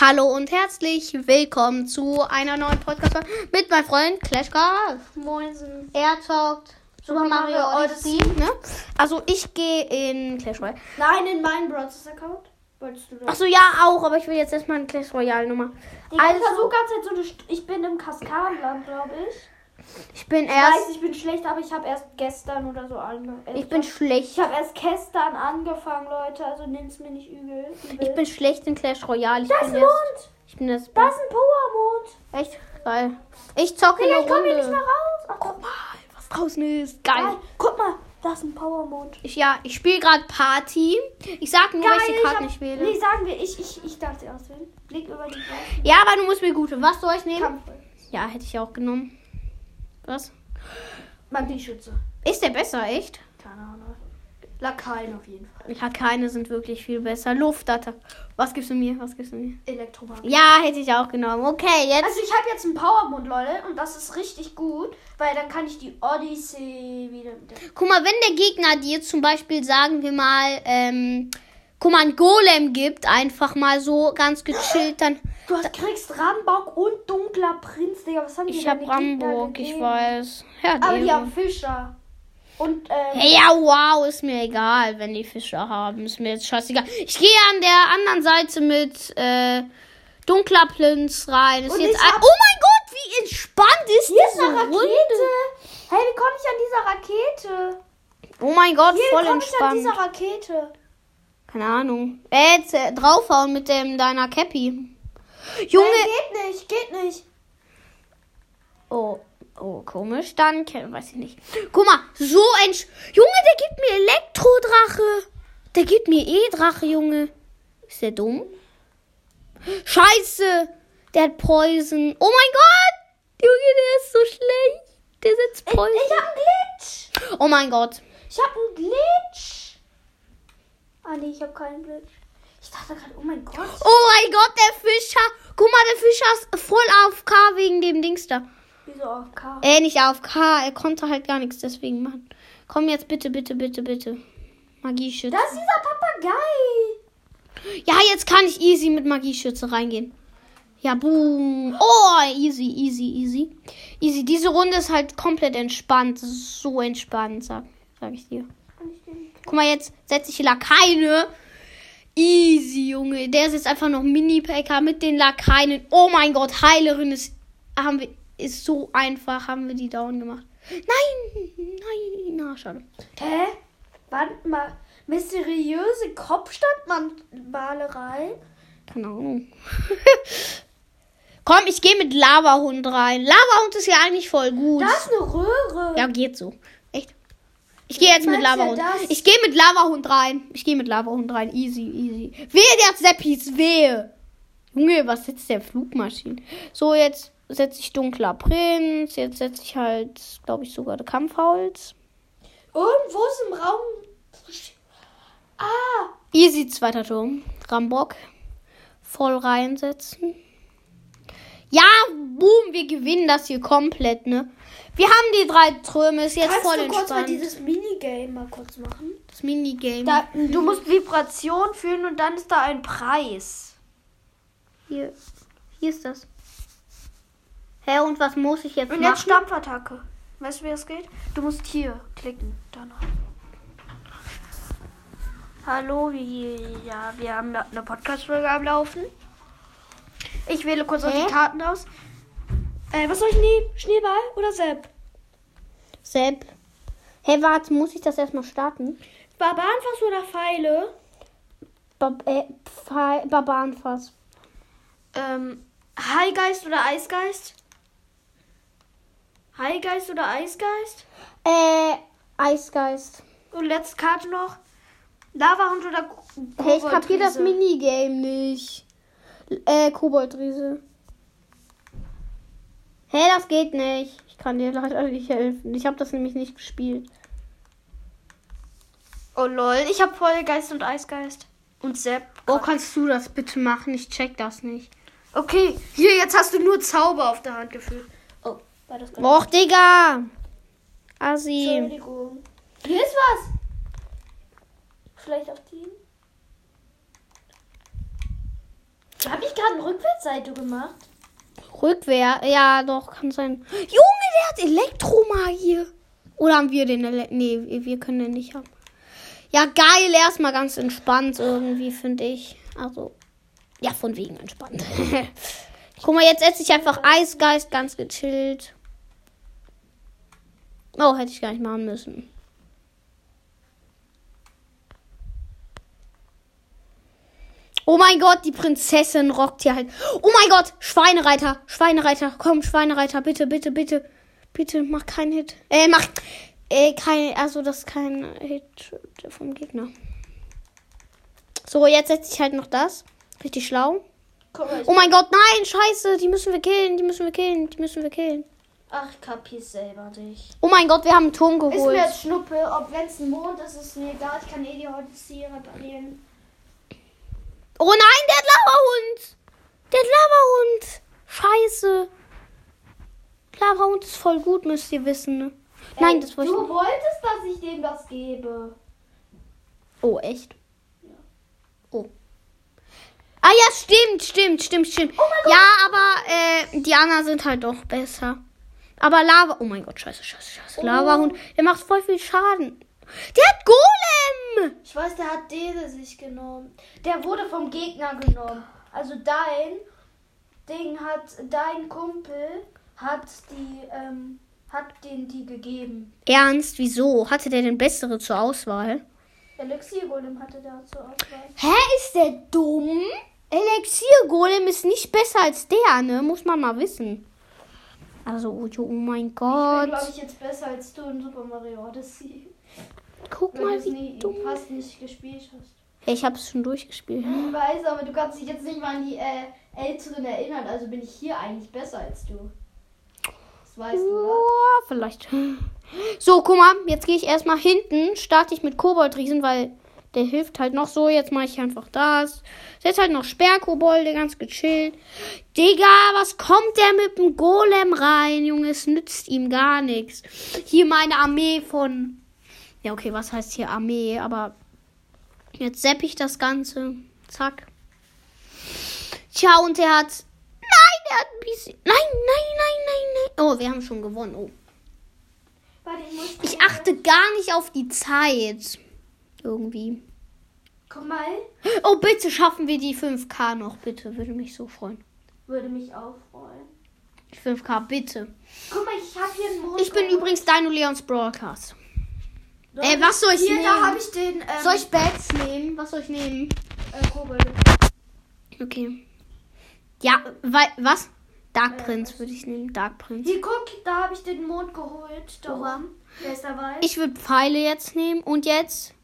Hallo und herzlich willkommen zu einer neuen Podcast mit meinem Freund Clash Card. Moinsen. Er zockt Super Mario Odyssey. Ne? Also ich gehe in Clash Royale. Nein, in meinen Brothers Account. Wolltest du das? Achso, ja, auch, aber ich will jetzt erstmal eine Clash Royale Nummer. Ich Also, versuche ganz jetzt so eine. St ich bin im Kaskadenland, glaube ich. Ich bin Ich erst. weiß, ich bin schlecht, aber ich habe erst gestern oder so angefangen. Ich bin schlecht. Ich habe erst gestern angefangen, Leute. Also nehm's mir nicht übel. übel. Ich bin schlecht in Clash Royale. Ich Da ist ein erst. Mond. Ich bin erst. Da ist ein Powermond. Echt geil. Ich zocke Digga, eine ich komme hier nicht Runde. mehr raus. Ach, Guck mal, was draußen ist. Geil. geil. Guck mal, da ist ein Powermond. Ich, ja, ich spiele gerade Party. Ich sag nur, Geil, welche ich Karten hab- ich wähle. Nee, sagen wir, ich, ich, ich darf sie auswählen. Leg über die Gleichen. Ja, aber du musst mir gute. Was soll ich nehmen? Kampfvoll. Ja, hätte ich auch genommen. Was? Magieschütze. Ist der besser, echt? Keine Ahnung. Lakaien auf jeden Fall. Keine sind wirklich viel besser. Luftattack. Was gibst du mir? Was gibst du mir? Elektromagie. Ja, hätte ich auch genommen. Okay, jetzt. Also ich habe jetzt einen Powermond, Leute, und das ist richtig gut, weil dann kann ich die Odyssey wieder. Guck mal, wenn der Gegner dir zum Beispiel, sagen wir mal, ähm, guck mal, ein Golem gibt, einfach mal so ganz gechillt, dann. Du hast, kriegst Rambock und dunkler Prinz, Digga. Was haben die Ich hab Ramburg, ich weiß. Ja, Aber die haben Fischer. Und, ähm, Hey, ja, wow, ist mir egal, wenn die Fische haben. Ist mir jetzt scheißegal. Ich gehe an der anderen Seite mit äh, dunkler Prinz rein. Ist jetzt ein, oh mein Gott, wie entspannt ist hier ist diese eine Rakete. Runde. Hey, wie komme ich an dieser Rakete? Oh mein Gott, Hier voll komme ich an entspannt. dieser Rakete. Keine Ahnung. Äh, jetzt äh, draufhauen mit dem deiner Cappy. Junge. Äh, geht nicht, geht nicht. Oh, oh, komisch. Dann weiß ich nicht. Guck mal, so ein Sch Junge, der gibt mir Elektrodrache. Der gibt mir E-Drache, Junge. Ist der dumm? Scheiße. Der hat Poison. Oh mein Gott. Junge, der ist so schlecht. Der setzt Ich, Poison. ich hab einen Glitch. Oh mein Gott. Ich hab einen Glitch. Ah, nee, ich hab keinen Glitch. Ich dachte gerade, oh mein Gott. Oh mein Gott, der Fischer. Guck mal, der Fischer ist voll auf K wegen dem Dings da. Wieso auf K? Äh, nicht auf K. Er konnte halt gar nichts deswegen machen. Komm jetzt bitte, bitte, bitte, bitte. Magieschütze. Das ist dieser Papagei. Ja, jetzt kann ich easy mit Magieschütze reingehen. Ja, boom. Oh, easy, easy, easy. Easy. Diese Runde ist halt komplett entspannt. So entspannt, sag, sag ich dir. Guck mal, jetzt setze ich Lakaine. Easy, Junge. Der ist jetzt einfach noch Mini-Packer mit den Lakainen. Oh mein Gott, Heilerin ist, haben wir, ist so einfach. Haben wir die down gemacht. Nein, nein, na, schade. Hä? Warte mal. Mysteriöse Kopfstandmalerei? Keine Ahnung. Komm, ich gehe mit Lavahund rein. Lavahund ist ja eigentlich voll gut. Da ist eine Röhre. Ja, geht so. Ich gehe jetzt mit Lavahund. ich gehe mit Lavahund rein. Ich gehe mit Lavahund rein. Easy, easy. Wehe, der Seppis. Wehe. Junge, was setzt der Flugmaschine? So, jetzt setze ich dunkler Prinz. Jetzt setze ich halt, glaube ich, sogar Kampfholz. Irgendwo ist im Raum. Ah, Easy, zweiter Turm. Rambock. Voll reinsetzen. Ja, boom, wir gewinnen das hier komplett, ne? Wir haben die drei Türme, ist jetzt kannst voll du kurz mal entspannt. dieses Minigame mal kurz machen? das Minigame. Da, du musst Vibration fühlen und dann ist da ein Preis. Hier, hier ist das. Hä, und was muss ich jetzt Und machen? jetzt Stampfattacke. Weißt du, wie das geht? Du musst hier klicken. Danach. Hallo, wir, ja, wir haben eine Podcast-Folge am Laufen. Ich wähle kurz noch Hä? die Karten aus. Äh, was soll ich nehmen? Schneeball oder Sepp? Sepp. Hä, warte, muss ich das erstmal starten? Barbarenfass oder Pfeile? Bab äh, Barbarenfass. Ähm, Highgeist oder Eisgeist? Highgeist oder Eisgeist? Äh, Eisgeist. Und letzte Karte noch. Lavahund oder Ko- Hey, ich kapier das? Minigame nicht. Äh, Koboldriese. Hä, das geht nicht. Ich kann dir leider nicht helfen. Ich habe das nämlich nicht gespielt. Oh lol, ich habe Vollgeist und Eisgeist. Und Sepp. Oh, kannst du das bitte machen? Ich check das nicht. Okay, hier, jetzt hast du nur Zauber auf der Hand gefühlt. Oh, war das gerade? Och, Digga. Assi. Entschuldigung. Hier ist was. Vielleicht auf die. Hab ich gerade gerade Rückwärtsseite gemacht? Rückwehr, ja, doch, kann sein. Junge, der hat Elektromagie. Oder haben wir den Ele Nee, wir können den nicht haben. Ja, geil, erstmal ganz entspannt irgendwie, finde ich. Also, ja, von wegen entspannt. Guck mal, jetzt setze ich einfach Eisgeist ganz gechillt. Oh, hätte ich gar nicht machen müssen. Oh mein Gott, die Prinzessin rockt hier halt. Oh mein Gott, Schweinereiter, Schweinereiter, komm, Schweinereiter, bitte, bitte, bitte, bitte, mach keinen Hit. Äh, mach, äh, kein, also das ist kein Hit vom Gegner. So, jetzt setze ich halt noch das. Richtig schlau. Ich Oh mein Gott, nein, scheiße, die müssen wir killen, die müssen wir killen, die müssen wir killen. Ach, ich kapier's selber nicht. Oh mein Gott, wir haben einen Turm Ist mir geholt. jetzt Schnuppe, ob wenn es ein Mond ist, ist mir egal. Ich kann eh die Odyssee reparieren. Oh nein, der Lavahund. Der Lavahund. Scheiße. Lavahund ist voll gut, müsst ihr wissen. ne? Nein, Ey, das wollte ich Du nicht. wolltest, dass ich dem das gebe. Oh, echt? Oh. Ah ja, stimmt, stimmt, stimmt, stimmt. Ja, aber äh, die anderen sind halt doch besser. Aber Lava. Oh mein Gott, scheiße, scheiße, scheiße. Oh. Lavahund, der macht voll viel Schaden. Der hat Golem! Ich weiß, der hat diese sich genommen. Der wurde vom Gegner genommen. Also dein Ding hat, dein Kumpel hat die, ähm, hat den die gegeben. Ernst, wieso? Hatte der denn bessere zur Auswahl? Elixiergolem hatte der zur Auswahl. Hä, ist der dumm? Elixier-Golem ist nicht besser als der, ne? Muss man mal wissen. Also, oh, oh mein Ich bin, Gott. glaube ich, jetzt besser als du in Super Mario Odyssey. Guck du mal, es wie nie, dumm. fast nicht gespielt hast. Ich hab's schon durchgespielt. Ich weiß, aber du kannst dich jetzt nicht mal an die äh, Älteren erinnern. Also bin ich hier eigentlich besser als du. Das weißt du, oder? Oh, vielleicht. So, guck mal, jetzt gehe ich erstmal hinten, starte ich mit Koboldriesen, weil der hilft halt noch so. Jetzt mache ich einfach das. Setz halt noch Sperrkobolde, ganz gechillt. Digga, was kommt der mit dem Golem rein, Junge? Es nützt ihm gar nichts. Hier meine Armee von. Ja, okay, was heißt hier Armee? Aber jetzt sepp ich das Ganze. Zack. Tja, und er hat. Nein, er hat ein bisschen. Nein, nein, nein, nein, nein. Oh, wir haben schon gewonnen. Oh. Ich achte gar nicht auf die Zeit. Irgendwie. Guck mal, Oh, bitte schaffen wir die 5K noch, bitte. Würde mich so freuen. würde mich auch freuen. Die 5K, bitte. Guck mal, ich habe hier einen Mond. Ich bin übrigens Dino Leons Broadcast. Äh, was soll ich Hier, nehmen? da habe ich den. Ähm, Soll ich Bats nehmen? Was soll ich nehmen? Äh, Kobolde. Okay. Ja, weil, was? Dark Prince würde ich nehmen. Dark Prince. Hier, guck, da habe ich den Mond geholt. Da Oha. oben. Wer ist dabei? Ich würde Pfeile jetzt nehmen. Und jetzt?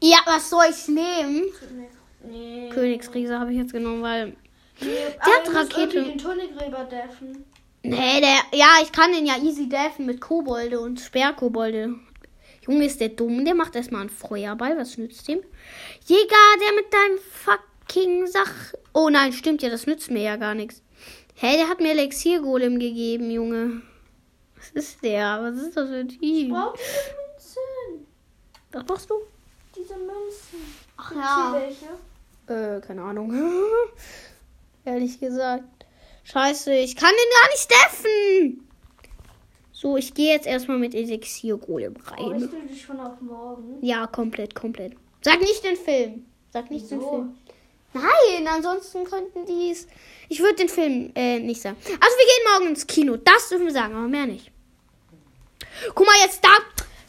Ja, was soll ich nehmen? Nee. Königsriese habe ich jetzt genommen, weil. Nee, Der hat du musst Rakete. irgendwie den Tunnelgräber deffen. Nee, der. Ja, ich kann den ja easy deffen mit Kobolde und Sperrkobolde. Junge, ist der dumm? Der macht erstmal einen Feuerball. Was nützt dem? Jäger, der mit deinem fucking Sach. Oh nein, stimmt ja, das nützt mir ja gar nichts. Hä, der hat mir Elixiergolem gegeben, Junge. Was ist der? Was ist das für ein Typ? Brauch diese Münzen. Was machst du? Diese Münzen. Ach hier welche? Äh, keine Ahnung. Ehrlich gesagt. Scheiße, ich kann den gar nicht deffen. So, ich gehe jetzt erstmal mit Elixiergolem rein. Freust du dich schon auf morgen? Ja, komplett, komplett. Sag nicht den Film. Sag nicht den Wieso? Film. Nein, ansonsten könnten die es. Ich würde den Film äh, nicht sagen. Also, wir gehen morgen ins Kino. Das dürfen wir sagen, aber mehr nicht. Guck mal, jetzt da.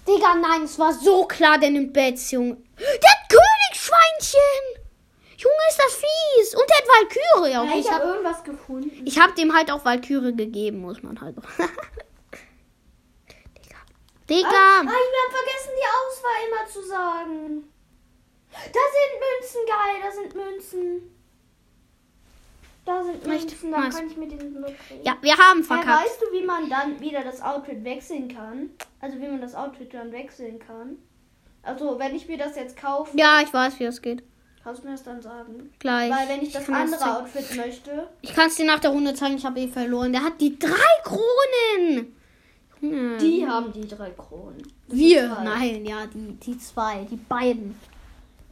Digga, nein, es war so klar, der nimmt Bats, Junge. Der hat Königsschweinchen. Junge, ist das fies. Und der hat Valkyrie. Ja, Okay, ich ich habe habe irgendwas gefunden. ich hab dem halt auch Valkyrie gegeben, muss man halt. Digga. Digga. Ah, wir haben vergessen, die Auswahl immer zu sagen. Da sind Münzen, geil, da sind Münzen. Da sind? Münzen, dann kann ich mir den Look kriegen. Ja, wir haben verkackt. weißt du, wie man dann wieder das Outfit wechseln kann? Also wie man das Outfit dann wechseln kann? Also wenn ich mir das jetzt kaufe, Ja, ich weiß, wie das geht. kannst du mir das dann sagen? Gleich. Weil wenn ich das kann andere. Outfit möchte, Ich kann es dir nach der Runde zeigen, ich habe eh verloren. Der hat die drei Kronen. Junge. die haben die drei Kronen. Wir. zwei. Nein, ja, die, die zwei. Die beiden.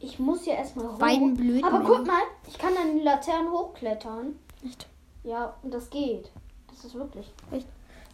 Ich muss ja erstmal hoch. Beiden blöden Aber guck mal, ich kann an die Laternen hochklettern. Nicht. Ja, und das geht. Das ist wirklich.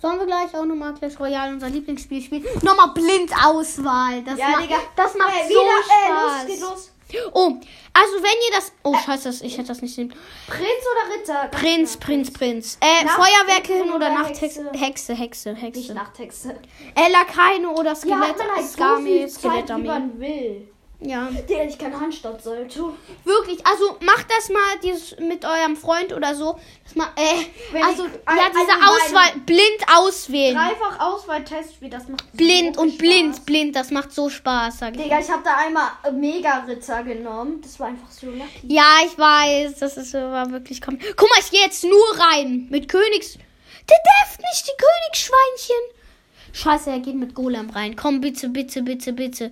Sollen wir gleich auch nochmal Clash Royale, unser Lieblingsspiel, spielen? Nochmal Blindauswahl. Das, Ja, ma Digga. das macht Äh, so wieder, äh, Spaß. los, geht los. Oh, also wenn ihr das... Oh, scheiße, das- ich hätte das nicht nehmen. Prinz oder Ritter? Prinz. Prinz, Prinz. Äh, Feuerwerkerin oder Nachthexe? Hexe? Hexe, Hexe, Nicht Hexe. Nachtexte. Äh, Lakaine oder Ja, Skelett, hat man halt so Skami, viel Zeit, wie man will. Ja. Digga, ich kann Handstand sollte. Wirklich, also macht das mal dieses mit eurem Freund oder so. Das mal, äh, also, ich- ja, also diese meine- Auswahl, blind auswählen. Dreifach Auswahl-Testspiel, das macht Blind so und viel blind, Spaß. blind, das macht so Spaß, sag ich. Digga, ich habe da einmal Mega-Ritter genommen. Das war einfach so lucky. Ja, ich weiß, das ist war wirklich komm. Guck mal, ich gehe jetzt nur rein mit Königs. Der darf nicht die Königsschweinchen. Scheiße, er geht mit Golem rein. Komm bitte, bitte, bitte, bitte.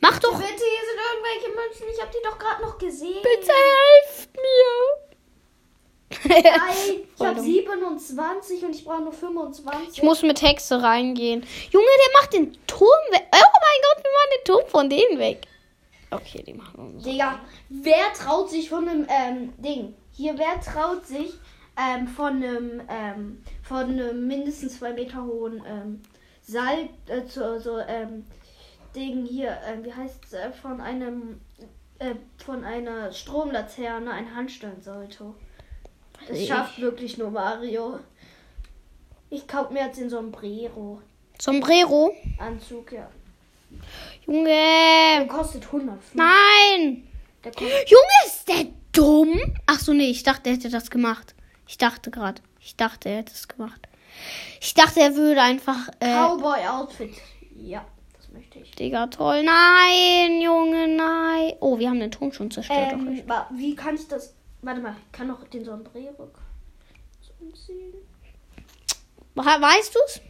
Mach doch Bitte, hier sind irgendwelche Münzen. Ich habe die doch gerade noch gesehen. bitte helft mir. Nein, ich habe dumm. 27 und ich brauche nur 25. Ich muss mit Hexe reingehen. Junge, der macht den Turm weg. Oh mein Gott, wir machen den Turm von denen weg. Okay, die machen wir so. Digga, wer traut sich von einem ähm, Ding? Hier, wer traut sich ähm, von einem ähm, von einem mindestens zwei Meter hohen ähm, Seil äh, zu so ähm, Ding hier, ähm, wie heißt es, äh, von einem äh, von einer Stromlaterne ein Handstandsalto. Das Ich- schafft wirklich nur Mario. Ich kauf mir jetzt den Sombrero Sombrero. Anzug, ja. Junge. Der kostet 100. Nein. Der kostet Junge, ist der dumm? Ach so, nee, ich dachte, er hätte das gemacht. Ich dachte gerade. Ich dachte, er hätte es gemacht. Ich dachte, er würde einfach. Äh, Cowboy Outfit. Ja, ich. Digga, toll. Nein, Junge, nein. Oh, wir haben den Turm schon zerstört. Ähm, wie kann ich das? Warte mal, ich kann noch den Sombrero so umziehen. We- Weißt du's?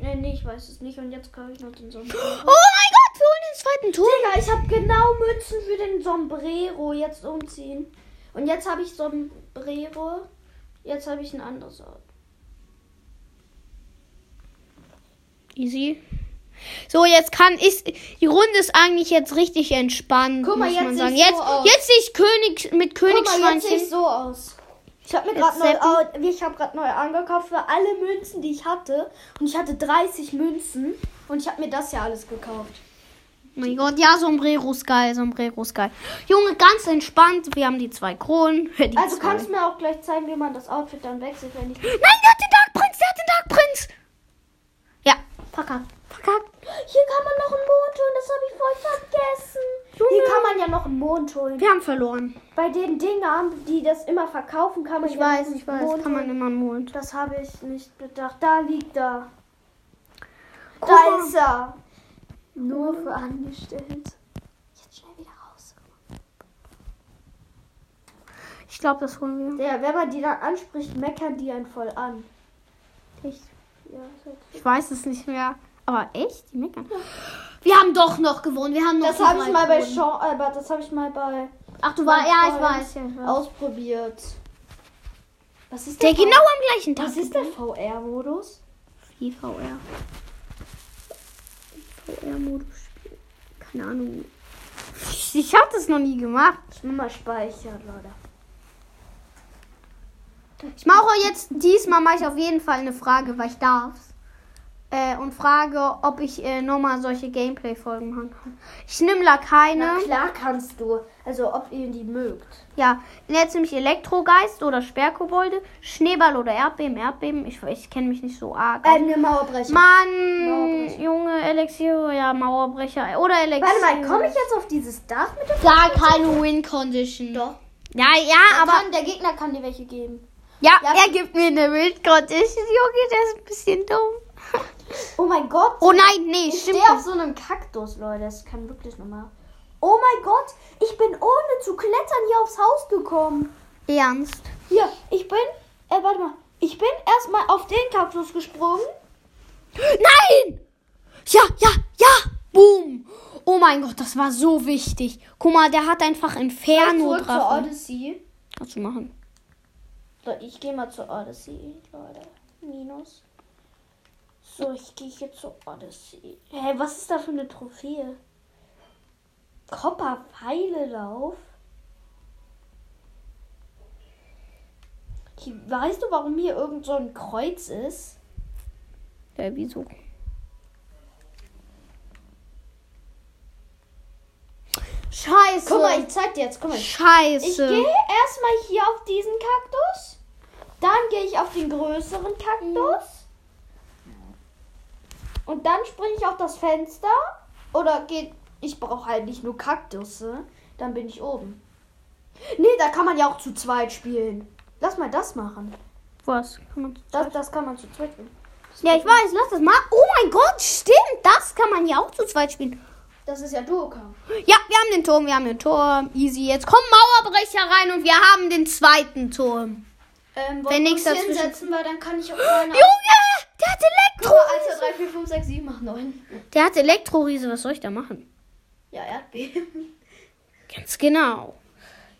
Nee, nee, ich weiß es nicht. Und jetzt kann ich noch den Sombrero. Oh mein Gott, wir holen den zweiten Turm. Digga, ich habe genau Mützen für den Sombrero. Jetzt umziehen. Und jetzt habe ich Sombrero. Jetzt habe ich ein anderes Ort. Easy. So, jetzt kann ich. Die Runde ist eigentlich jetzt richtig entspannt. Guck mal, muss jetzt man sieht's sagen. so Jetzt, aus. jetzt sehe ich König mit Guck mal, jetzt so aus. Ich habe mir Jetzt gerade neu, ich gerade neu angekauft für alle Münzen, die ich hatte. Und ich hatte 30 Münzen. Und ich habe mir das ja alles gekauft. Mein Gott, ja, Sombrero ist geil, Sombrero ist geil. Junge, ganz entspannt. Wir haben die zwei Kronen. Die Also zwei. kannst du mir auch gleich zeigen, wie man das Outfit dann wechselt, wenn ich. Nein, der hat den Dark Prinz, der hat den Dark Prinz. Ja, verkackt, verkackt. Hier kann man noch einen Mond holen, das habe ich voll vergessen. Hier kann man ja noch einen Mond holen. Wir haben verloren. Bei den Dingern, die das immer verkaufen, kann man Ich ja weiß, ich weiß, Mond kann man immer einen Mond. Das habe ich nicht bedacht. Da liegt er. Guck Da mal. ist er. Nur für angestellt. Jetzt schnell wieder raus. Ich glaube, das holen wir. Der, wenn man die dann anspricht, meckern die einen voll an. Echt? Ja, Ich weiß es nicht mehr. Aber echt? Die meckern. Wir haben doch noch gewonnen. Wir haben noch Das habe ich mal bei. Sean, aber das habe ich mal bei Ach, du warst. Ja, ich weiß. Ja, ich weiß. ausprobiert. Was ist Der der, genau am gleichen Tag. Was ist der VR-Modus? Wie VR. VR-Modus spielen. Keine Ahnung. Ich habe das noch nie gemacht. Ich will mal speichern, Leute. Ich mache jetzt, diesmal mache ich auf jeden Fall eine Frage, weil ich darf. Äh, und frage, ob ich äh, nochmal solche Gameplay-Folgen machen kann. Ich nehme la keine. Na klar kannst du. Also ob ihr die mögt. Ja, jetzt nämlich Elektrogeist oder Sperrkobolde, Schneeball oder Erdbeben, Erdbeben. Ich, ich kenne mich nicht so arg. Ähm, eine Mauerbrecher. Mann, Mauerbrecher. Junge, Elixier, ja, Mauerbrecher. Oder Elixier. Warte mal, komme ich jetzt auf dieses Dach mit dem Gar keine Win-Condition. Doch. Ja, ja, Aber aber. kann, der Gegner kann dir welche geben. Ja, Ja. er gibt mir eine Win-Condition. Junge, der ist ein bisschen dumm. Oh mein Gott. Oh nein, nee, ich stimmt. stehe auf so einem Kaktus, Leute. Das kann wirklich nochmal. Oh mein Gott. Ich bin ohne zu klettern hier aufs Haus gekommen. Ernst. Hier, ich bin. Äh, warte mal. Ich bin erstmal auf den Kaktus gesprungen. Nein! Ja, ja, ja! Boom! Oh mein Gott, das war so wichtig. Guck mal, der hat einfach Inferno zurück zur drauf. Odyssey. Kannst du machen. So, ich gehe mal zur Odyssey, Leute. Minus. So, ich gehe hier zur Odyssey. Hey, was ist da für eine Trophäe? Kopper Pfeilelauf. Weißt du, warum hier irgend so ein Kreuz ist? Ja, wieso? Scheiße. Guck mal, ich zeig dir jetzt. Guck mal. Ich Scheiße. gehe erstmal hier auf diesen Kaktus. Dann gehe ich auf den größeren Kaktus. Und dann springe ich auf das Fenster. Oder geht. Ich brauche halt nicht nur Kaktusse. Dann bin ich oben. Nee, da kann man ja auch zu zweit spielen. Lass mal das machen. Was? Das, das kann man zu zweit spielen. ja, ich weiß, lass das mal. Oh mein Gott, stimmt. Das kann man ja auch zu zweit spielen. Das ist ja Duoka. Ja, wir haben den Turm, wir haben den Turm. Easy. Jetzt kommen Mauerbrecher rein und wir haben den zweiten Turm. Ähm, Wenn nichts dazwischen- hinsetzen, weil dann kann ich auch. Junge, der hat Elektro. Alter, 3, 4, 5, 6, 7, 8, 9. Der hat Elektroriese. Was soll ich da machen? Ja, Erdbeben. Ganz genau.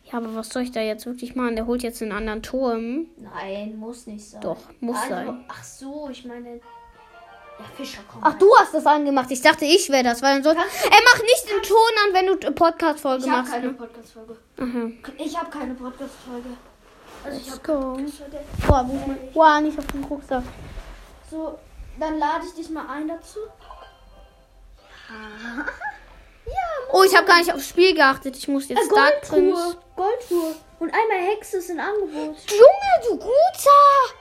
Ja, aber was soll ich da jetzt wirklich machen? Der holt jetzt einen anderen Turm. Nein, muss nicht sein. Doch, muss Also, sein. Ach so, ich meine. Ja, Fischer kommen. Ach, du hast das angemacht. Ich dachte, ich wäre das, weil dann soll. Kannst Er macht nicht den Ton an, wenn du Podcast-Folge Ich habe machst. keine Ne? Podcast-Folge. Ich habe keine Podcast-Folge. Also ich Let's habe go. keine. Boah, wo Boah, nicht auf den Rucksack. So, dann lade ich dich mal ein dazu. Oh, ich habe gar nicht aufs Spiel geachtet. Ich muss jetzt Dark Prince. Goldtour. Und einmal Hexe ist in Angebot. Junge, du Guter!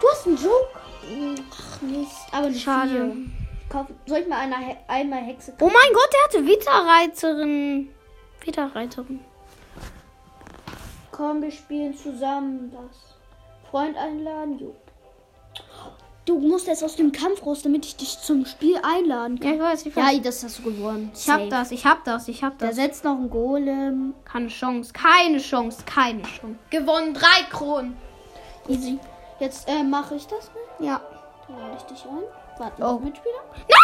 Du hast einen Joke. Ach Mist. Aber nicht Schade. Kauf, soll ich mal einer, He- einmal Hexe Oh mein Gott, der hatte Witterreiterin. Witterreiterin. Komm, wir spielen zusammen das. Freund einladen, jo. Du musst jetzt aus dem Kampf raus, damit ich dich zum Spiel einladen Ja, ich weiß, ich weiß. Ja, das hast du gewonnen. ich hab das, ich hab das, ich hab Der das. setzt noch einen Golem. Keine Chance, keine Chance, keine Chance. Gewonnen, drei Kronen. Easy. Jetzt äh, mache ich das mal. Ja. Dann lade ich dich ein. Warte, Oh. Mitspieler. Nein, nein,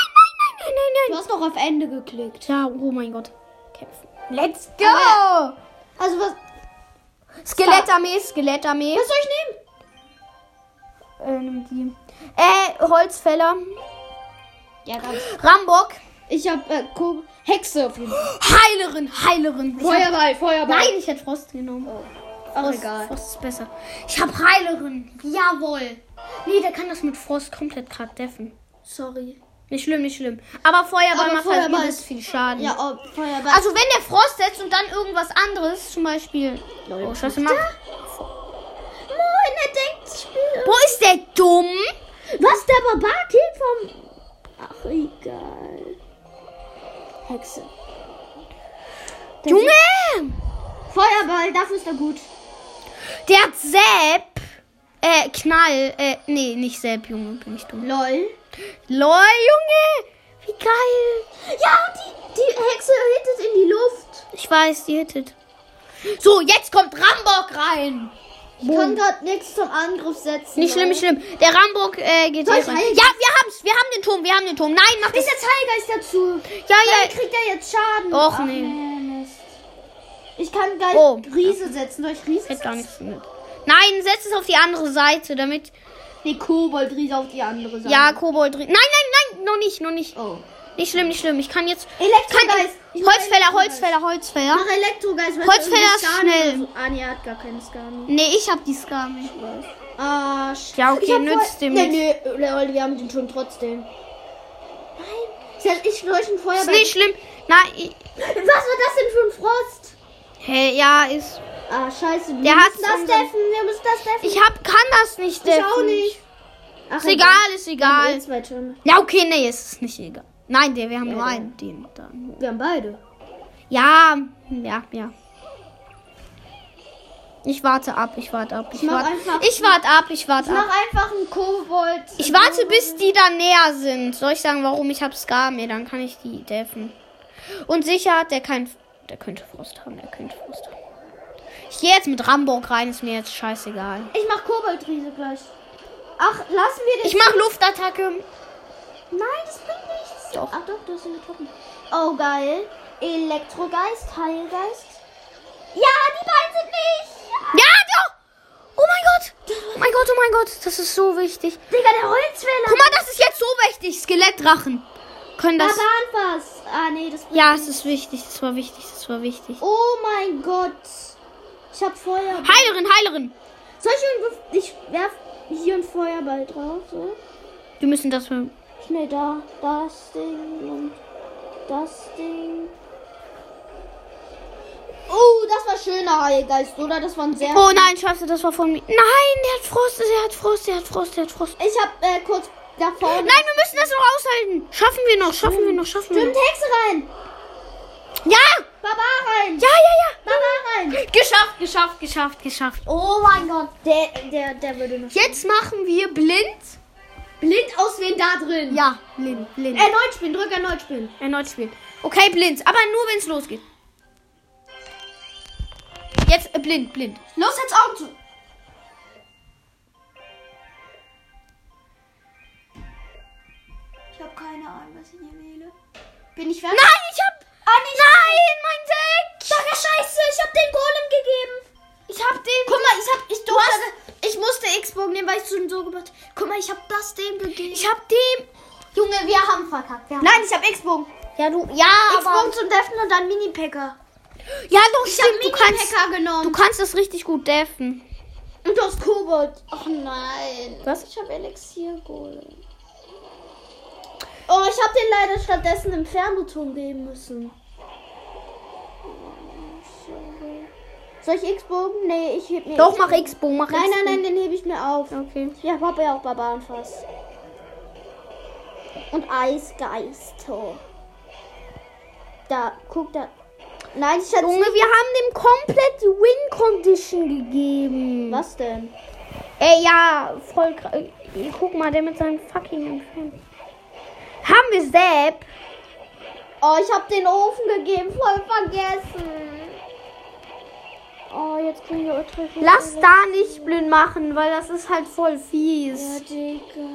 nein, nein, Du nein, hast noch auf Ende geklickt. nein. Ja, oh mein Gott. Kämpfen. Let's go! Aber- Also was, Skelettarmee, Skelettarmee. was soll ich nehmen? Äh, nimm die. Äh, Holzfäller. Ja, ganz. Rambock. Ich hab äh, Ko- Hexe auf jeden Fall. Heilerin, Heilerin. Ich hab, Feuerball, Feuerball. nein, ich hätte Frost genommen. Oh. Ach, Frost, egal. Frost ist besser. Ich hab Heilerin. Jawohl. Nee, der kann das mit Frost komplett gerade deffen. Sorry. Nicht schlimm, nicht schlimm. Aber Feuerball Aber macht Feuerball halt ist- viel Schaden. Ja, oh, Feuerball. Also wenn der Frost setzt und dann irgendwas anderes, zum Beispiel. Lol, Oh, scheiße, macht er denkt. Wo ist der dumm? Was, der Barbar-Kind vom... Ach, egal. Hexe. Der Junge! sieht- Feuerball, dafür ist er gut. Der hat Sepp. Äh, Knall. Äh, nee, nicht Sepp, Junge, bin ich dumm. Lol. Lol, Junge! Wie geil! Ja, und die, die Hexe hittet in die Luft. Ich weiß, die hittet. So, jetzt kommt Rambock rein. Ich kann gerade nichts zum Angriff setzen. Nicht schlimm, nicht schlimm. Der Rambock äh, geht Soll hier rein. Ja, wir haben's. Wir haben den Turm. Wir haben den Turm. Nein, mach das. Ist der Zeigeist dazu? Ja, Dann ja. kriegt er jetzt Schaden. Och, Ach, nee. Mist. Ich kann gleich Oh. Riese setzen. Soll ich Riese Hätte gar setzen? nichts mit. Nein, setz es auf die andere Seite, damit. Nee, Kobold Riese auf die andere Seite. Ja, Kobold drin. Nein, nein, nein, noch nicht, noch nicht. Oh. Nicht schlimm, nicht schlimm. Ich kann jetzt. Elektrogeist. Ich mach Holzfäller. Holzfäller, Holzfäller. Mach Elektrogeist. Holzfäller ist schnell. So. Ah, nee, er hat gar keine Skami. Nee, ich hab die Skami. Ah, sch- Ja, okay, ich nützt dem nee, nichts. Nee, Leute, wir haben den schon trotzdem. Nein. Ich durch ein Feuer Ist nicht schlimm. Nein, ich- Was war das denn für ein Frost? hey, ja, ist. Ah, scheiße. Wir Der hat's das deffen. Wir müssen das deffen. Ich hab, kann das nicht. Ich deffen. auch nicht. Ach, Ist egal, ist egal. Ja, okay, nee, ist nicht egal. Nein, der, wir haben Ja, nur einen. Den dann. Wir haben beide. Ja, ja, ja. Ich warte ab, ich warte ab. Ich, Ich warte, ich warte ab, ich warte Ich ab. mach einfach einen Kobold. Ich warte, bis die da näher sind. Soll ich sagen, warum ich hab Scar mehr? Dann kann ich die deffen. Und sicher, der kein, der könnte Frost haben, der könnte Frost haben. Ich gehe jetzt mit Rambock rein, ist mir jetzt scheißegal. Ich mach Koboldriese gleich. Ach, lassen wir den. Ich mach Luftattacke. Nein, das bringt nichts. Doch. Ach doch, du hast ihn getroffen. Oh, geil. Elektrogeist, Heilgeist. Ja, die beiden sind nicht. Ja, doch! Oh mein Gott! Oh mein Gott, oh mein Gott, das ist so wichtig. Digga, der Holzfäller. Guck mal, das ist jetzt so wichtig. Skelettdrachen. Können das. Ah, nee, das bringt Ja, es ist wichtig, das war wichtig, das war wichtig. Oh mein Gott. Ich hab Feuer. Heilerin, Heilerin. Soll ich, ich werf hier einen Feuerball drauf, so? Wir müssen das. für- Schnell da, das Ding und das Ding. Oh, das war schöner Heilgeist, oder? Das war ein sehr. Oh nein, scheiße, das war von mir. Nein, der hat Frost, der hat Frost, der hat Frost, der hat Frost. Ich hab äh, kurz da vorne. Nein, wir müssen das noch aushalten. Schaffen wir noch, schaffen wir noch, schaffen wir Stimmt, noch. Hexe rein! Ja! Barbar rein! Ja, ja, Barbar rein! ja. Geschafft, geschafft, geschafft, geschafft. Oh mein Gott, der, der, der würde noch. Jetzt machen wir blind. Blind auswählen da drin. Ja, blind, blind. Erneut spielen, drück erneut spielen. Erneut spielen. Okay, blind, aber nur wenn es losgeht. Jetzt äh, blind, blind. Los, jetzt Augen zu. Ich habe keine Ahnung, was ich hier wähle. Bin ich fertig? Nein, ich hab. Ah, nicht. Nein, mein Deck. Sag ja scheiße, ich hab den Golem gegeben. Ich hab den. Guck mal, ich hab, ich Du durfte, hast- ich musste X-Bogen nehmen, weil ich schon so gemacht Guck mal, ich hab das dem gegeben. Ich hab dem. Junge, wir haben verkackt. Wir haben Nein, ich hab X-Bogen. Ja, du. Ja, X-Bogen zum Deffen und dann Mini-Packer. Ja, doch, Ich hab stimmt. Du kannst, genommen. du kannst das richtig gut deffen. und du hast Kobold. Ach nein. Was? Ich hab Elixier-Golem. Oh, ich hab den leider stattdessen Inferno-Turm geben müssen. Soll ich X-Bogen? Nee, ich heb mir Doch, X-Bogen. mach X-Bogen, mach Nein, nein, X-Bogen. nein, den hebe ich mir auf. Okay. Ja, habe ja auch Barbarenfass. Und Eisgeist. Oh. Da, guck da. Nein, ich hatte. Junge, wir haben dem komplett die Win-Condition gegeben. Was denn? Ey, ja, voll krass. Guck mal, der mit seinem fucking Inferno. Haben wir Sepp? Oh, ich habe den Ofen gegeben, voll vergessen. Oh, jetzt kriegen wir ultra viel Lass da nicht blind machen, weil das ist halt voll Ja, fies. Digga.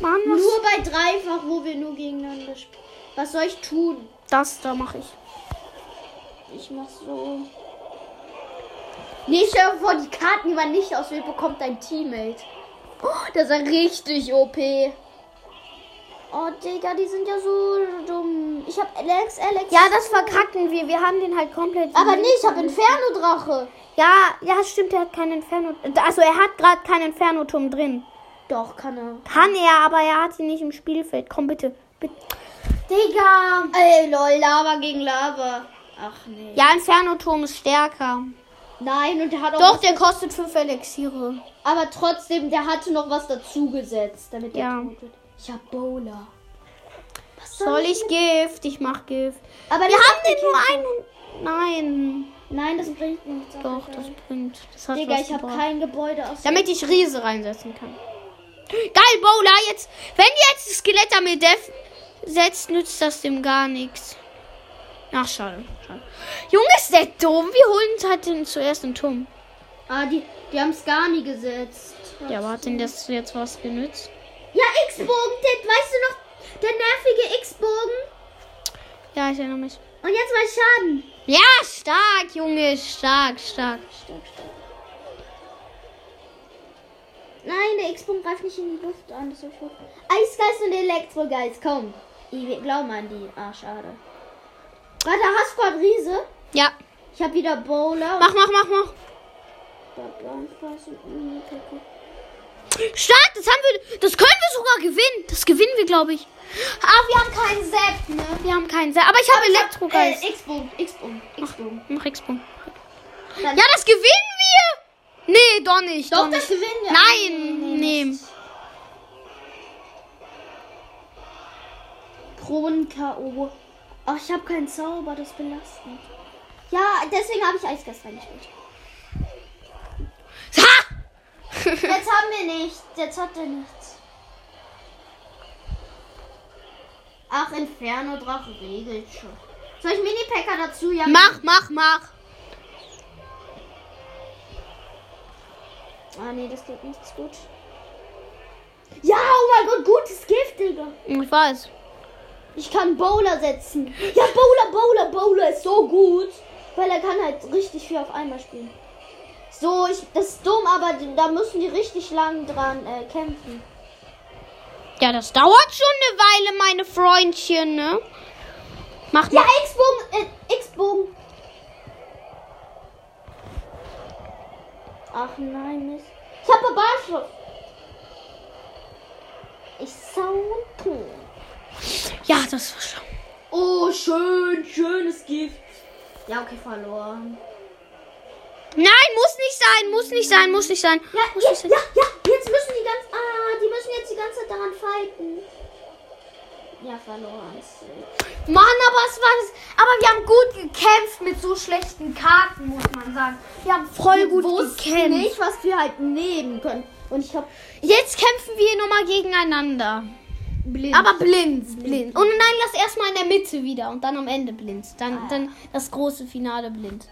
Mann, was Nur bei dreifach, wo wir nur gegeneinander spielen. Was soll ich tun? das da mache ich. Ich mach so. Nee, stell dir vor, die Karten, die man nicht auswählt, bekommt dein Teammate. Oh, das ist ja richtig OP. Oh, Digga, die sind ja so dumm. Ich hab Alex, Alex. Ja, das verkacken wir. Wir haben den halt komplett. Aber nee, ich hab Inferno-Drache. Ja, ja, stimmt, er hat keinen Inferno. Also er hat gerade keinen Inferno-Turm drin. Doch, kann er. Kann er, aber er hat ihn nicht im Spielfeld. Komm bitte. bitte. Digga. Ey, lol, Lava gegen Lava. Ach nee. Ja, Inferno-Turm ist stärker. Nein, und der hat auch. Doch, der kostet 5 Elixiere. Aber trotzdem, der hatte noch was dazugesetzt, damit der Ja. tot wird. Ich hab Bowler. Was Soll ich Gift? Ich mach Gift. Aber Wir haben den nur einen. Nein. Nein, das bringt nichts. Doch, das bringt. Das hat Digga, ich habe kein Gebäude aus. Damit ich Riese reinsetzen kann. Geil, Bowler. Jetzt, wenn jetzt das Skelett mir def setzt, nützt das dem gar nichts. Ach, schade. schade. Junge, ist der dumm. Wir holen uns halt den zuerst den Turm. Ah, die, die haben es gar nie gesetzt. Ja, aber hat denn das jetzt was genützt? Ja, X-Bogen, der, weißt du noch, der nervige X-Bogen. Ja, ich erinnere mich. Und jetzt mal Schaden. Ja, stark, Junge. Stark, stark. Stark, stark. Nein, der X-Bogen greift nicht in die Luft an. Das ist so. Eisgeist und Elektrogeist, komm. Wir glauben an die. Ah, schade. Warte, hast du gerade Riese? Ja. Ich habe wieder Bowler. Mach, mach, mach, mach. Stark, das haben wir. Das können wir sogar gewinnen. Das gewinnen wir, glaube ich. Ah, wir haben keinen Sepp, ne? Wir haben keinen Seil. Aber ich habe Elektrogeist. Äh, X-Bogen, X-Bogen, X-Bogen. Mach X-Punkt. Dann- Ja, das gewinnen wir. Nee, doch nicht. Doch, Doch, das nicht. gewinnen wir. Nein, nee. Kronen-K.O. Ach, ich habe keinen Zauber, das ist belastend. Ja, deswegen habe ich Eisgeist reingespielt. Jetzt haben wir nichts. Jetzt hat er nichts. Ach, Inferno-Drache regelt schon. Soll ich Mini-Packer dazu? Ja. Mach, mach, mach. Ah, nee, das geht nicht gut. Ja, oh mein Gott, gutes Gift, Digga. Ich weiß. Ich kann Bowler setzen. Ja, Bowler, Bowler, Bowler ist so gut. Weil er kann halt richtig viel auf einmal spielen. So, ich, das ist dumm, aber da müssen die richtig lang dran äh, kämpfen. Ja, das dauert schon eine Weile, meine Freundchen, ne? Mach Ja. X-Bogen, äh, X-Bogen. Ach nein, Mist. Ich habe Barschluss. Ich sau und tot. Ja, das war schon. Oh, schön, schönes Gift. Ja, okay, verloren. Nein, muss nicht sein, muss nicht sein, muss nicht sein. Ja, muss jetzt, nicht ja, sein. ja, jetzt müssen die ganz. Ah, die müssen jetzt die ganze Zeit daran fighten. Ja, verloren. Mann, aber es war. Aber wir haben gut gekämpft mit so schlechten Karten, muss man sagen. Wir haben voll Wir gut gekämpft. nicht, was wir halt nehmen können. Und ich habe Jetzt kämpfen wir nochmal gegeneinander. blind. Aber blind, blind. Und nein, lass erstmal in der Mitte wieder und dann am Ende blind. Dann, Ah. dann das große Finale blind.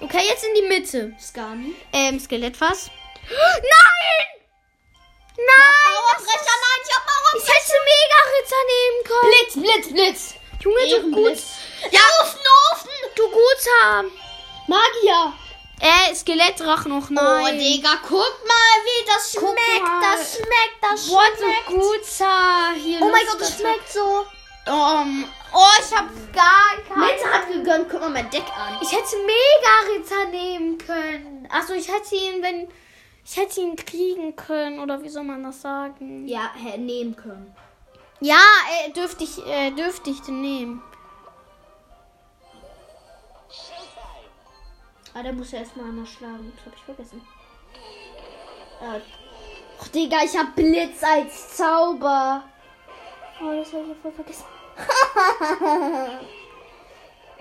Okay, jetzt in die Mitte. Skani. Ähm, Skelettfass. Nein! Nein! das ist- nein, ich hab Mauer. Ich hätte Mega-Ritter nehmen können. Blitz, Blitz, Blitz. Junge, du gut. Ehrenblitz. Ja, Ofen, Ofen. Du guter. Magier. Äh, Skelettdrachen noch nein. Oh, Digga, guck mal, wie das Guck schmeckt. mal. Das schmeckt, das schmeckt. du guter. Hier Oh mein Gott, das schmeckt so. Um, oh, ich hab gar keine. Mitte hat gegönnt. Guck mal mein Deck an. Ich hätte Mega-Ritter nehmen können. Achso, ich hätte ihn, wenn. Ich hätte ihn kriegen können, oder wie soll man das sagen? Ja, nehmen können. Ja, äh, dürfte ich, äh, dürfte ich den nehmen. Ah, da muss er erstmal einmal schlagen. Das hab ich vergessen. Äh, Och, Digga, ich hab Blitz als Zauber. Oh, das hab ich ja voll vergessen.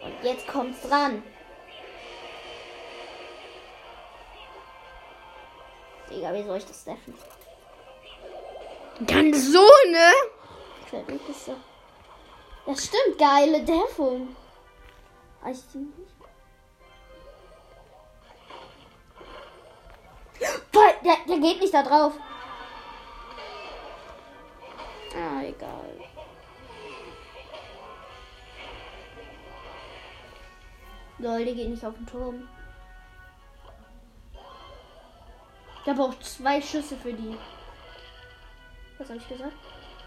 Und jetzt kommt's dran. Digga, wie soll ich das treffen? Dann so, ne? Fällt mir das so. Das stimmt, geile. Ah, ich zieh nicht. Der, der geht nicht da drauf. Ah, egal. Lol, der geht nicht auf den Turm. Der braucht zwei Schüsse für die. Was habe ich gesagt?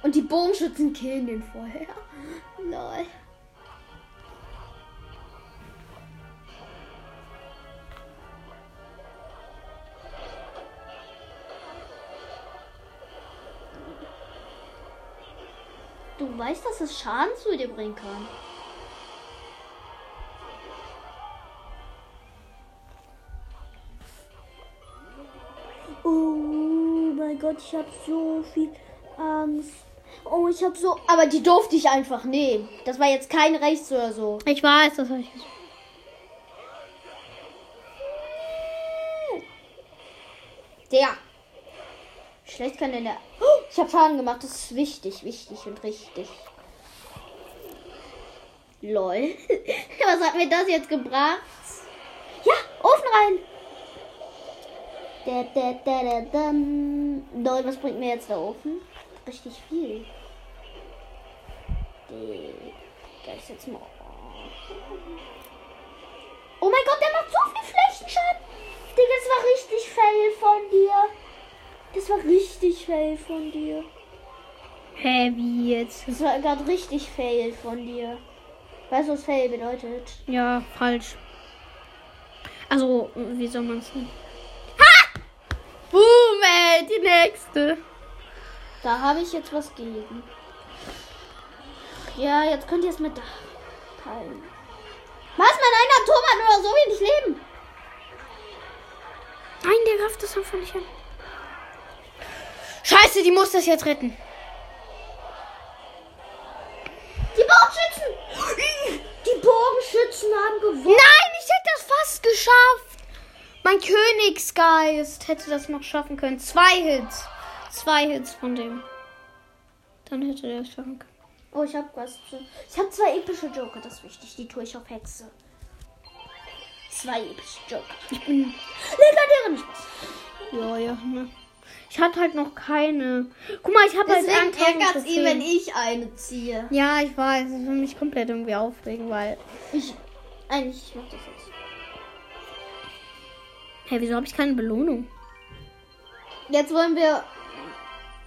Und die Bogenschützen killen den vorher. Lol. Du weißt, dass es Schaden zu dir bringen kann. Mein Gott, ich habe so viel Angst. Oh, ich habe so. Aber die durfte ich einfach nehmen. Das war jetzt kein Rechts oder so. Ich weiß, das habe ich gesagt. Der. Schlecht kann denn der. Oh, ich habe Schaden gemacht. Das ist wichtig, wichtig und richtig. Lol. Was hat mir das jetzt gebracht? Ja, Ofen rein. Da, da, da, da, dam. Lol, was bringt mir jetzt der Ofen? Richtig viel. Da ist jetzt mal. Oh mein Gott, der macht so viel Flächenschaden. Digga, das war richtig fail von dir. Das war richtig fail von dir. Hä, wie jetzt? Das war gerade richtig fail von dir. Weißt du, was fail bedeutet? Ja, falsch. Also, wie soll man es nennen? Boom, ey, die nächste. Da habe ich jetzt was gegen. Ja, jetzt könnt ihr es mit teilen. Was? Mein einer Turm hat nur so wenig Leben. Nein, der greift das einfach nicht an. Scheiße, die muss das jetzt retten. Die Bogenschützen! Die Bogenschützen haben gewonnen. Nein, ich hätte das fast geschafft. Mein Königsgeist hätte das noch schaffen können. Zwei Hits. Zwei Hits von dem. Dann hätte er es schaffen können. Oh, ich habe was. Ich habe zwei epische Joker, das ist wichtig. Die tue ich auf Hexe. Zwei epische Joker. Ich bin. Legendären Spaß. Ja, ja, ne. Ich hatte halt noch keine. Guck mal, ich habe halt Deswegen 1000 ärgert Trophäen. wenn ich eine ziehe. Ja, ich weiß. Das will mich komplett irgendwie aufregen, weil. Ich. Eigentlich, ich mach das jetzt. Hä, wieso habe ich keine Belohnung? Jetzt wollen wir.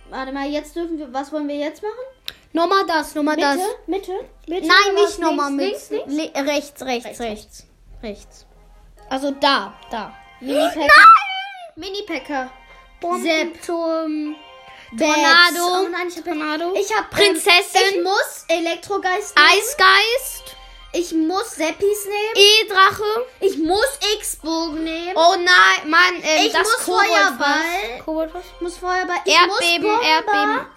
Warte mal, jetzt dürfen wir. Was wollen wir jetzt machen? Nochmal das, nochmal Mitte? das. Mitte? Mitte? Nein, nicht nochmal mit. links, links? Le rechts, rechts, Rechts, rechts, rechts. Also da, da. Mini-Pack. Nein! Mini-Packer. Bombenturm. Bats. Tornado. Oh nein, ich hab Tornado. Ich hab Prinzessin. Ähm, ich muss Elektrogeist nehmen. Eisgeist. Ich muss Seppis nehmen. E-Drache. Ich muss X-Bogen nehmen. Oh nein, Mann. Ähm, Ich das muss Kobold Feuerball. Kobold was? Ich muss Feuerball. Ich Erdbeben, muss. Erdbeben.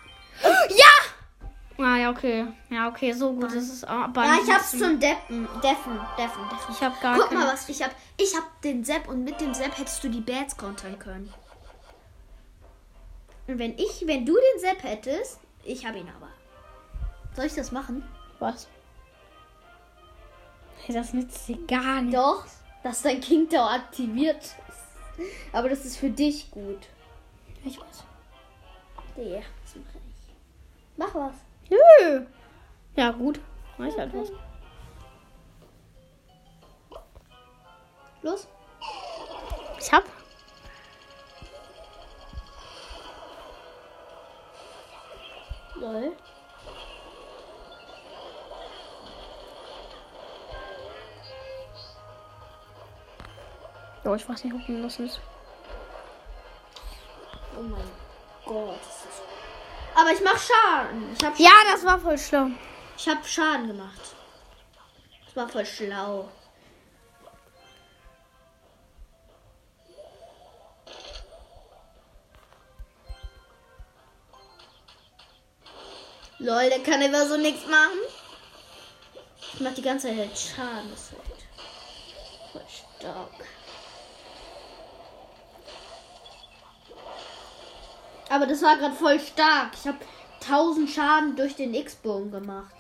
Ja! Ah, ja, okay. Ja, okay, so gut ist es aber Ja, ich hab's zum Deppen. Deffen, Deffen, Deffen. Ich hab gar Guck keinen. mal, was ich hab. Ich hab den Sepp und mit dem Sepp hättest du die Bats kontern können. Und wenn ich, wenn du den Sepp hättest, ich hab ihn aber. Soll ich das machen? Was? Das nützt dir gar nicht. Doch, dass dein King Tower aktiviert ist. Aber das ist für dich gut. Ich weiß. Ja, das mache ich. Mach was. Nö. Ja, gut. Mach ich halt was. Los. Ich hab. Lol. Ja, ich weiß nicht, ob man das ist. Oh mein Gott. Aber ich mach Schaden. Ich hab, Ja, das war voll schlau. ich hab Schaden gemacht. Das war voll schlau. Lol, der kann immer so nichts machen. Ich mach die ganze Zeit Schaden. Das ist halt voll stark. Aber das war gerade voll stark. Ich habe 1000 Schaden durch den X-Bogen gemacht.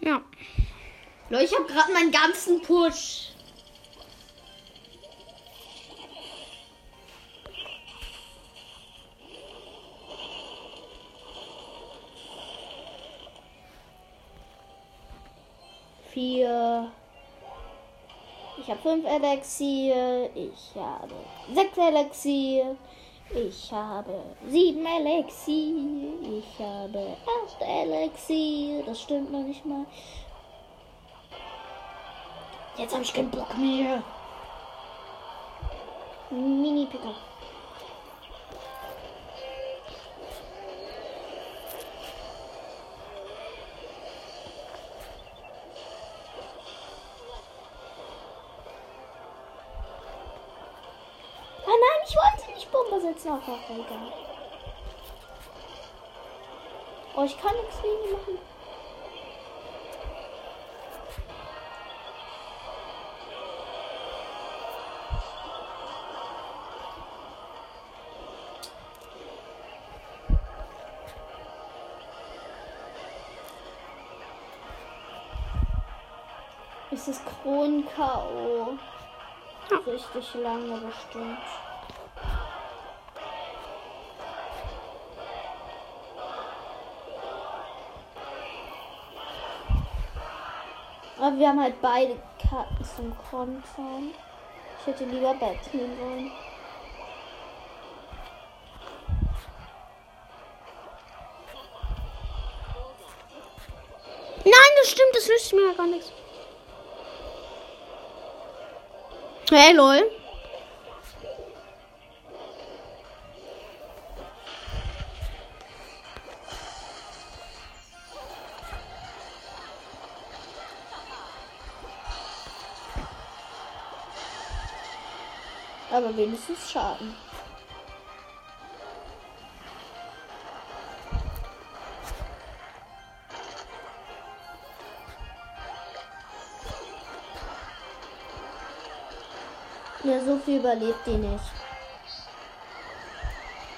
Ja. Leute, ich habe gerade meinen ganzen Push. Vier. Ich habe fünf Elixier. Ich habe sechs Elixier. Ich habe sieben Elixier. Ich habe acht Elixier. Das stimmt noch nicht mal. Jetzt habe ich keinen Bock mehr. Mini-Picker. Wollte nicht Bombe setzen. Ach, ach, egal. Oh, ich kann nichts gegen machen. Es ist Kronen-K.O. Richtig lange bestimmt. Aber wir haben halt beide Karten zum Kontern. Ich hätte lieber Bett nehmen wollen. Nein, das stimmt, das nützt mir ja gar nichts. Hey, lol. Aber wenigstens Schaden. Ja, so viel überlebt die nicht.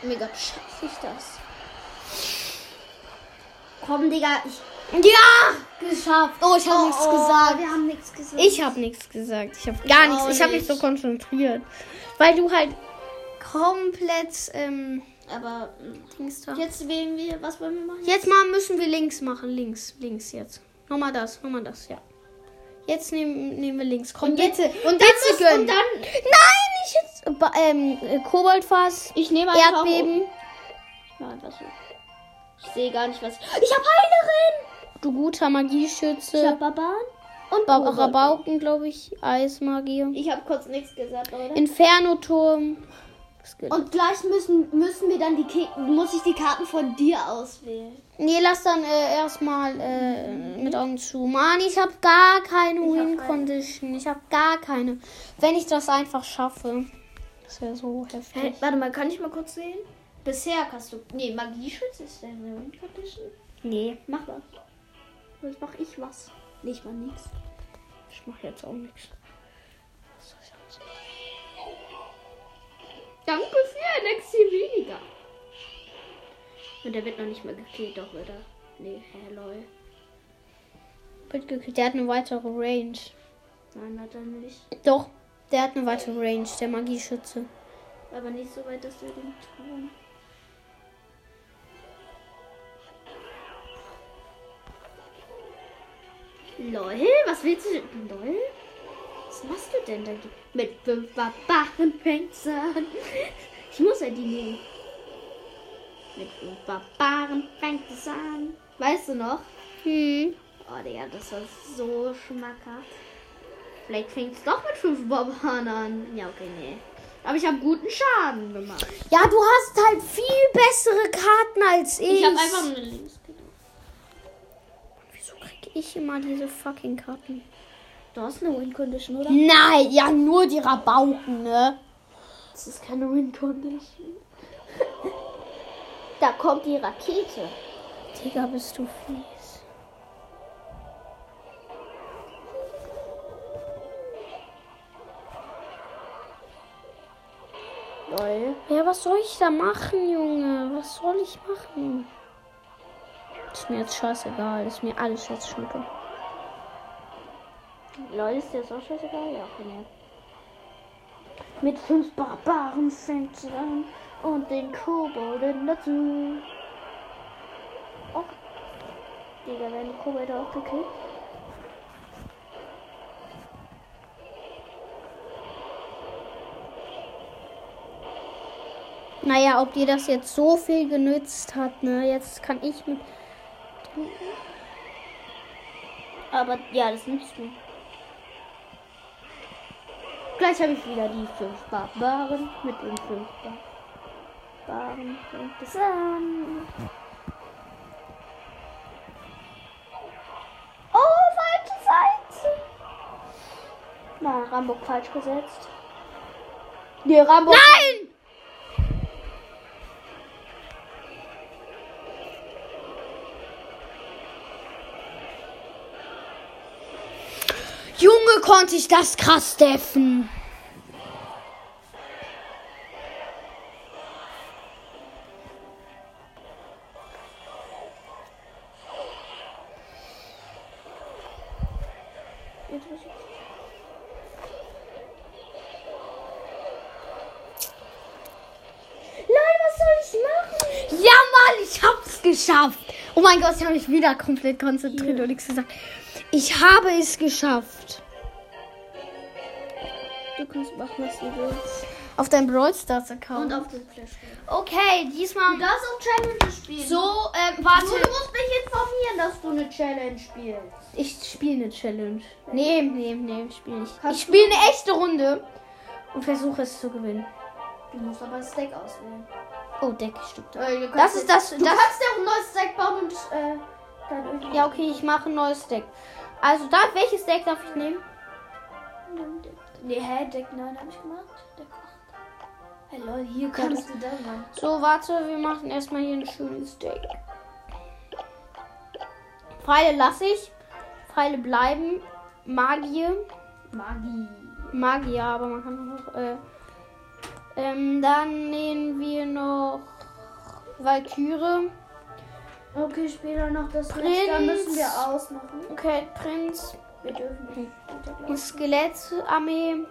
Mega schaffe ich das. Komm, Digga, ich. Ja! Geschafft. Oh, ich habe nichts gesagt. Wir haben nichts gesagt. Ich habe nichts gesagt. Ich habe gar auch nichts. Ich habe mich so konzentriert. Weil du halt komplett ähm, Aber mm, jetzt wählen wir. Was wollen wir machen? Jetzt mal müssen wir links machen. Links, links jetzt. Nochmal das, nochmal das, ja. Jetzt nehmen, nehmen wir links. Komm, Und jetzt- bitte. und dann bitte muss- gönn. und dann- Nein, nicht jetzt. Ähm, äh, Koboldfass. Ich nehme einfach. Erdbeben. Ich mach einfach so. Ich sehe gar nicht, was. Ich habe Heilerin! Du guter Ich Magieschütze. habe Barbaren. Und Ba. Rabauken, glaube ich. Eismagie. Ich habe kurz nichts gesagt, oder? Inferno-Turm. Und gleich müssen, müssen wir dann die Ke muss ich die Karten von dir auswählen. Nee, lass dann äh, erstmal äh, mit Augen zu. Mann, ich habe gar keine Win. Condition. Ich habe gar keine. Wenn ich das einfach schaffe. Das wäre so heftig. Hey, warte mal, kann ich mal kurz sehen? Bisher hast du. Nee, Magieschutz ist deine Win Condition. Nee, Mach was. jetzt mach ich was. Nee, ich mach nichts. Ich mach jetzt auch nichts. Danke für Exil weniger. Und der wird noch nicht mal gekillt, doch, oder? Nee, hä, lol. Wird gekillt. Der hat eine weitere Range. Nein, hat er nicht. Doch, der hat eine weitere Range, der Magieschütze. Aber nicht so weit, dass er den Turm. Lol, was willst du denn? Lol? Was machst du denn da? Mit fünf Barbaren fängt's an. Ich muss ja die nehmen. Mit fünf Barbaren an. Weißt du noch? Hm. Oh, Digga, das war so schmackhaft. Vielleicht fängt es doch mit fünf Barbaren an. Ja, okay, nee. Aber ich habe guten Schaden gemacht. Ja, du hast halt viel bessere Karten als ich. Ich habe einfach nur krieg ich immer diese fucking Karten? Du hast eine Win-Condition, oder? Nein, ja, nur die Rabauken, ne? Das ist keine Win-Condition. Da kommt die Rakete. Digga, bist du fies. Lol. Ja, was soll ich da machen, Junge? Was soll ich machen? Ist mir jetzt scheißegal. Ist mir alles jetzt schnuppe. Lol, ist dir das auch scheißegal? Ja, okay, nee. Mit fünf Barbaren fängt es an und den Kobolden dazu. Oh. Digga, werden die Kobolde auch gekillt? Naja, ob dir das jetzt so viel genützt hat, ne? Jetzt kann ich mit. Aber ja, das nützt mir. Gleich habe ich wieder die fünf Barbaren mit den fünf Barbaren. Fängt es an. Oh, falsche Seite. Na, Rambo falsch gesetzt. Nee, Rambo. Nein! Junge, konnte ich das krass deffen. Nein, was soll ich machen? Ja, Mann, ich hab's geschafft. Oh mein Gott, ich habe mich wieder komplett konzentriert und nichts gesagt. Ich habe es geschafft. Du kannst machen, was du willst. Auf deinem Brawl Stars Account. Und auf den Flash. okay, diesmal. Du darfst auch Challenge spielen. So, ähm, Du, warte. du musst mich informieren, dass du eine Challenge spielst. Ich spiele eine Challenge. Nee, nee, nee, ich spiele nicht. Kannst ich spiele eine echte Runde und versuche es zu gewinnen. Du musst aber das Deck auswählen. Oh, Deck, stimmt. Äh, du Das ist das. Du das kannst ja auch ein neues Deck bauen und äh, dann irgendwie. ja, okay, ich mache ein neues Deck. Also, da, welches Deck darf ich nehmen? Nee, hä, Deck 9 habe ich gemacht. Deck 8. Hey lol, hier kannst du da machen. So, warte, wir machen erstmal hier ein schönes Deck. Pfeile lasse ich. Pfeile bleiben. Magier. Magie. Magier, aber man kann auch. Äh, ähm, dann nehmen wir noch Valkyrie. Okay, später noch das Prinz. Dann müssen wir ausmachen. Okay, Prinz. Wir dürfen nicht. Die Skelettarmee.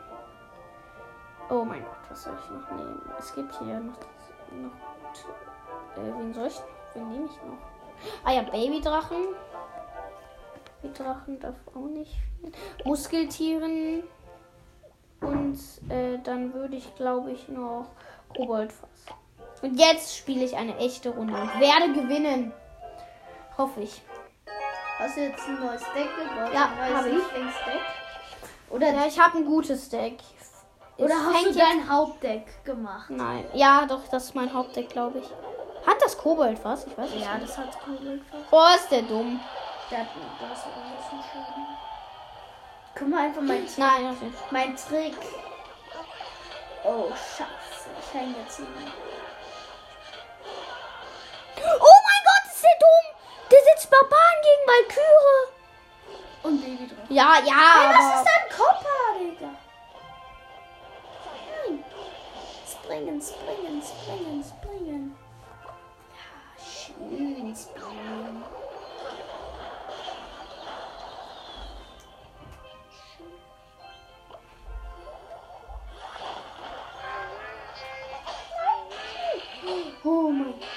Oh mein Gott, was soll ich noch nehmen? Es gibt hier noch. noch äh, wen soll ich? Wen nehme ich noch? Ah ja, Babydrachen. Babydrachen darf auch nicht. Muskeltieren. Und äh, dann würde ich, glaube ich, noch Koboldfass. Und jetzt spiele ich eine echte Runde und werde gewinnen. Hoffe ich. Hast du jetzt ein neues Deck gebaut? Ja, ein neues hab ich. Lieblingsdeck? Oder ja, ich habe ein gutes Deck. Oder Es hast du dein Hauptdeck gemacht? Nein. Ja, doch, das ist mein Hauptdeck, glaube ich. Hat das Kobold was? Ich weiß Ja, nicht. das hat Kobold fast. Oh, ist der dumm. Der hat das ist ein Schaden. Guck mal einfach mein, Nein, das nicht. mein Trick. Oh, scheiße. Ich häng jetzt nicht. Barbaren gegen Valkyrie. Und Baby drauf. Ja, ja, Hey, was ist dein Kopper, Digga? Nein. Springen, springen, springen, springen. Ja, schön springen. Oh mein Äh,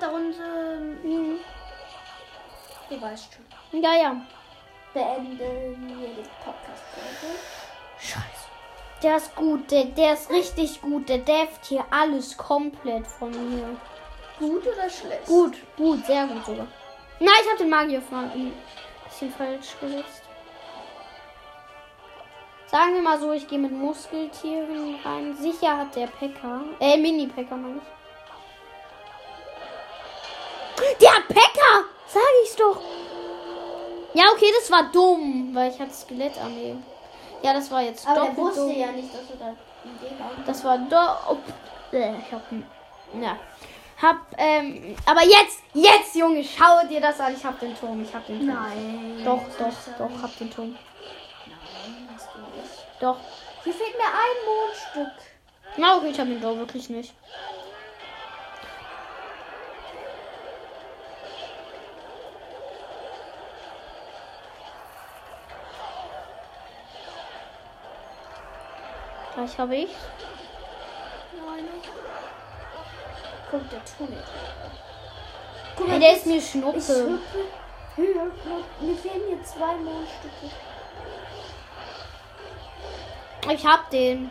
nach der Runde. Mhm. Du weißt schon. Ja, ja. Beenden wir die Podcast-Folge. Scheiße. Der ist gut, der, der ist richtig gut. Der deft hier alles komplett von mir. Gut oder schlecht? Gut, gut, sehr gut sogar. Nein, ich habe den Magier von ein bisschen falsch gesetzt. Sagen wir mal so, ich gehe mit Muskeltieren rein. Sicher hat der Pecker. Äh, Mini-Pecker meine ich. Der hat Pecker! Sag ich's doch. Ja, okay, das war dumm, weil ich hatte Skelettarmee. Ja, das war jetzt Aber der doppelt wusste dumm. ja nicht, dass du da Das war do. Oh, äh, ich hab. Ja. Hab, ähm. Aber jetzt, jetzt, Junge, schau dir das an. Ich hab den Turm. Ich hab den Turm. Nein. Doch, doch, doch, hab den Turm. Nein, hast du nicht. Doch. Hier fehlt mir ein Mondstück. Na, okay, ich hab den doch wirklich nicht. Gleich habe ich. Nein. Kommt der Tunnel. Guck Ey, der ist mir Schnuppe. Ich höher. Mir fehlen hier zwei Mondstücke. Ich hab den.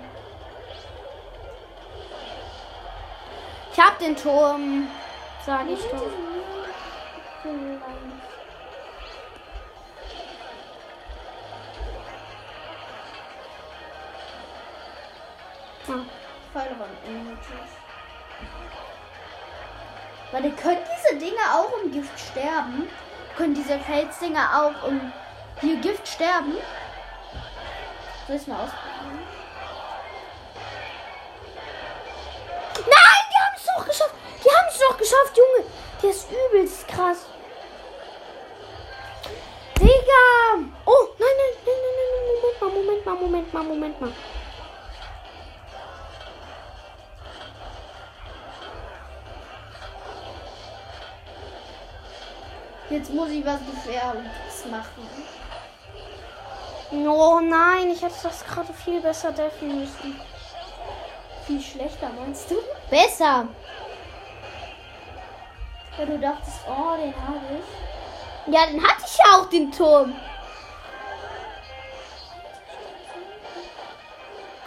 Ich hab den Turm. Sag ich doch. Pfeile waren unnötig. Weil die können diese Dinger auch im Gift sterben. Können diese Felsdinger auch im hier Gift sterben. Soll ich mal ausprobieren? Nein, die haben es doch geschafft. Die haben es doch geschafft, Junge. Der ist übelst krass. Digga. Oh, nein, nein, nein, nein, nein, Moment mal, Moment mal, Moment mal, Moment mal. Jetzt muss ich was Gefährliches machen. Oh nein, ich hätte das gerade viel besser deffen müssen. Viel schlechter meinst du? Besser. Weil du dachtest, oh, den habe ich. Ja, dann hatte ich ja auch den Turm.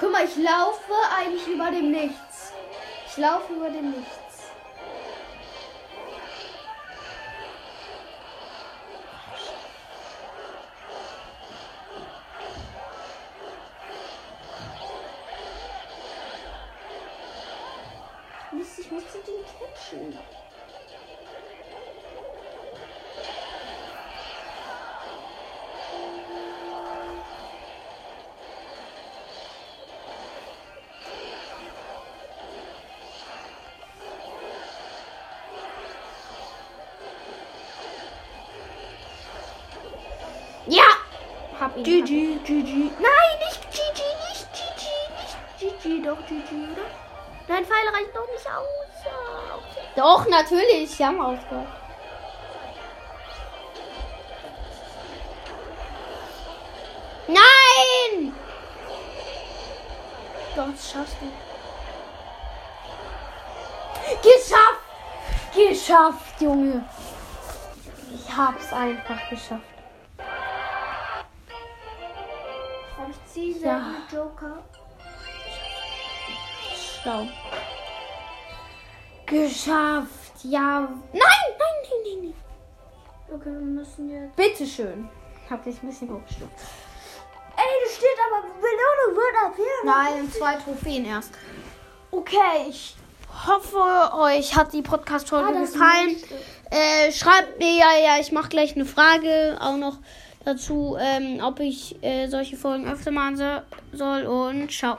Guck mal, ich laufe eigentlich über dem Nichts. Ich laufe über dem Nichts. GG, GG. Nein, nicht GG, nicht GG, nicht GG, doch GG, oder? Dein Pfeil reicht noch nicht aus. Okay. Doch, natürlich. Sie haben ausgehört. Nein! Doch, das schaffst du. Geschafft! Geschafft, Junge. Ich hab's einfach geschafft. Joker. Schlau. Geschafft. Ja. Nein, nein, nein, nein, nein. Okay, wir müssen jetzt. Bitteschön. hab dich ein bisschen hochgestuft. Ey, das steht aber, Belohnung wird ab hier. Nein, zwei Trophäen erst. Okay, ich hoffe, euch hat die Podcast-Folge Ah, gefallen. Äh, schreibt mir ja, ja, ich mache gleich eine Frage auch noch dazu, ähm, ob ich äh, solche Folgen öfter machen so- soll. Und ciao.